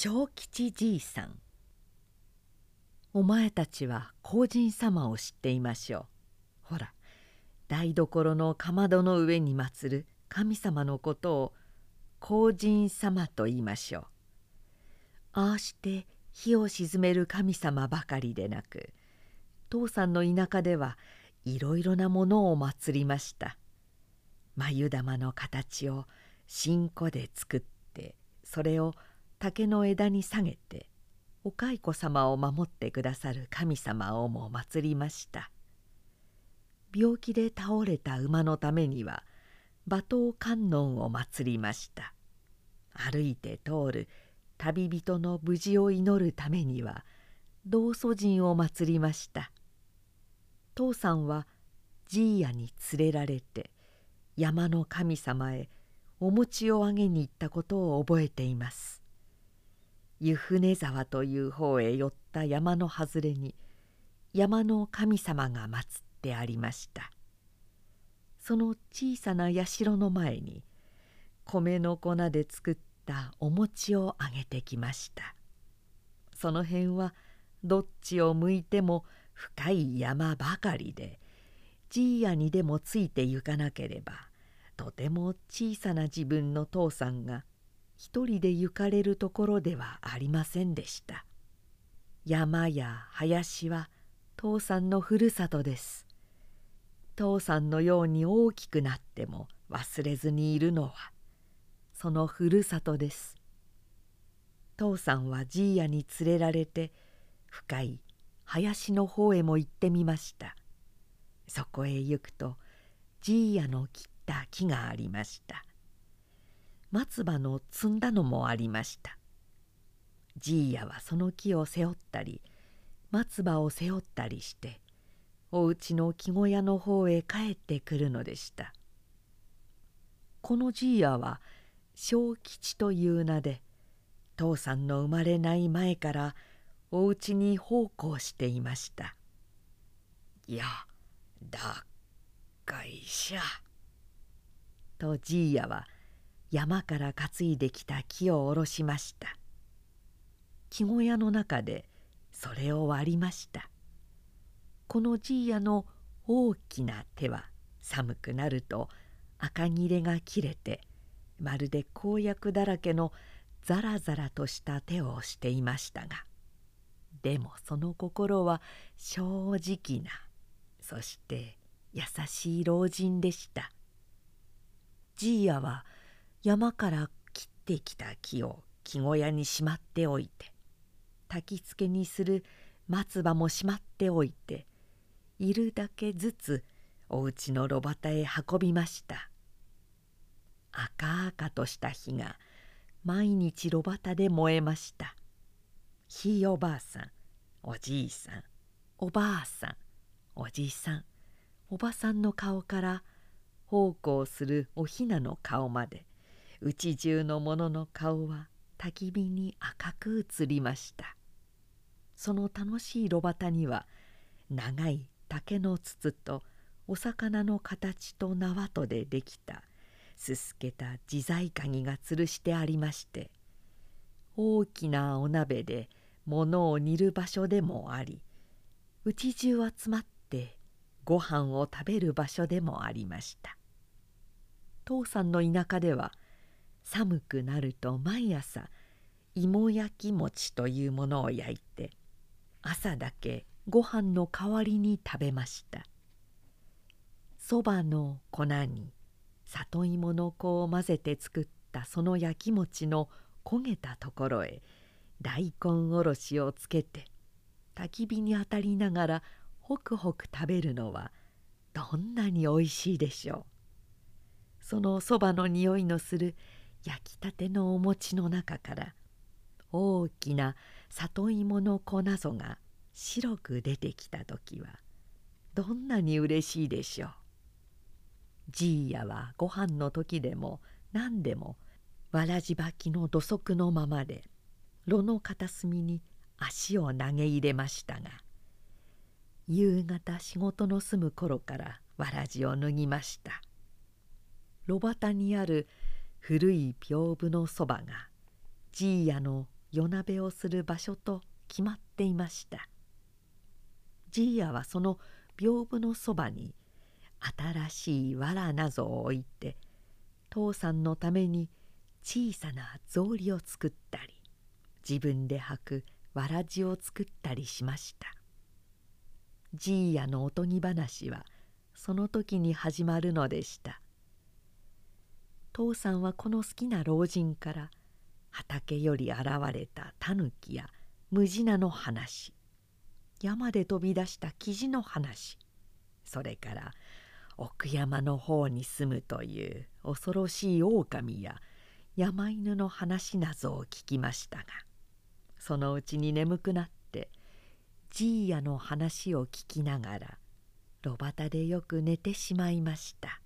小吉じいさん。お前たちは皇人様を知っていましょう。ほら台所のかまどの上に祀る神様のことを皇人様と言いましょう。ああして火を鎮める神様ばかりでなく父さんの田舎ではいろいろなものを祭りました。眉玉の形を新子で作ってそれを竹の枝に下げてお蚕様を守ってくださる神様をも祭りました。病気で倒れた馬のためには馬頭観音を祭りました。歩いて通る旅人の無事を祈るためには道祖神を祭りました。父さんはじいやに連れられて山の神様へお餅をあげに行ったことを覚えています。湯船沢という方へ寄った山の外れに山の神様が祀ってありました。その小さな社の前に米の粉で作ったお餅をあげてきました。その辺はどっちを向いても深い山ばかりでじいやにでもついてゆかなければとても小さな自分の父さんが一人で行かれるところではありませんでした。山や林は父さんのふるさとです。父さんのように大きくなっても忘れずにいるのはそのふるさとです。父さんはじいやに連れられて深い林の方へも行ってみました。そこへ行くとじいやの切った木がありました。松葉の摘んだのもありました。じいやはその木を背負ったり松葉を背負ったりしておうちの木小屋の方へ帰ってくるのでした。このじいやは小吉という名で父さんの生まれない前からおうちに奉公していました。い「やだっかいしゃ」とじいやは山から担いできた木を下ろしました。木小屋の中でそれを割りました。このじいやの大きな手は寒くなると赤切れが切れてまるで公約だらけのザラザラとした手をしていましたがでもその心は正直なそして優しい老人でした。じいやは山から切ってきた木を木小屋にしまっておいて焚き付けにする松葉もしまっておいているだけずつおうちの炉端へ運びました。赤々とした火が毎日炉端で燃えました。ひいおばあさんおじいさんおばあさんおじいさんおばさんの顔から奉公するおひなの顔までうち中の者の顔は焚き火に赤く映りました。その楽しい炉端には長い竹の筒とお魚の形と縄とでできたすすけた自在鍵が吊るしてありまして大きなお鍋で物を煮る場所でもありうち中集まってご飯を食べる場所でもありました。父さんの田舎では寒くなると毎朝芋焼き餅というものを焼いて朝だけご飯の代わりに食べました。そばの粉に里芋の粉を混ぜて作ったその焼き餅の焦げたところへ大根おろしをつけて焚き火に当たりながらホクホク食べるのはどんなにおいしいでしょう。そのそばの匂いのする焼きたてのお餅の中から大きな里芋の粉ぞが白く出てきた時はどんなにうれしいでしょう。じいやはご飯の時でも何でもわらじ履きの土足のままで炉の片隅に足を投げ入れましたが夕方仕事の済む頃からわらじを脱ぎました炉端にある古い屏風のそばがじいやの夜鍋をする場所と決まっていました。じいやはその屏風のそばに新しい藁なぞを置いて父さんのために小さな草履を作ったり自分で履くわらじを作ったりしました。じいやのおとぎ話はその時に始まるのでした。父さんはこの好きな老人から畑より現れたタヌキやムジナの話山で飛び出したキジの話それから奥山の方に住むという恐ろしい狼や山犬の話などを聞きましたがそのうちに眠くなってじいやの話を聞きながら炉端でよく寝てしまいました。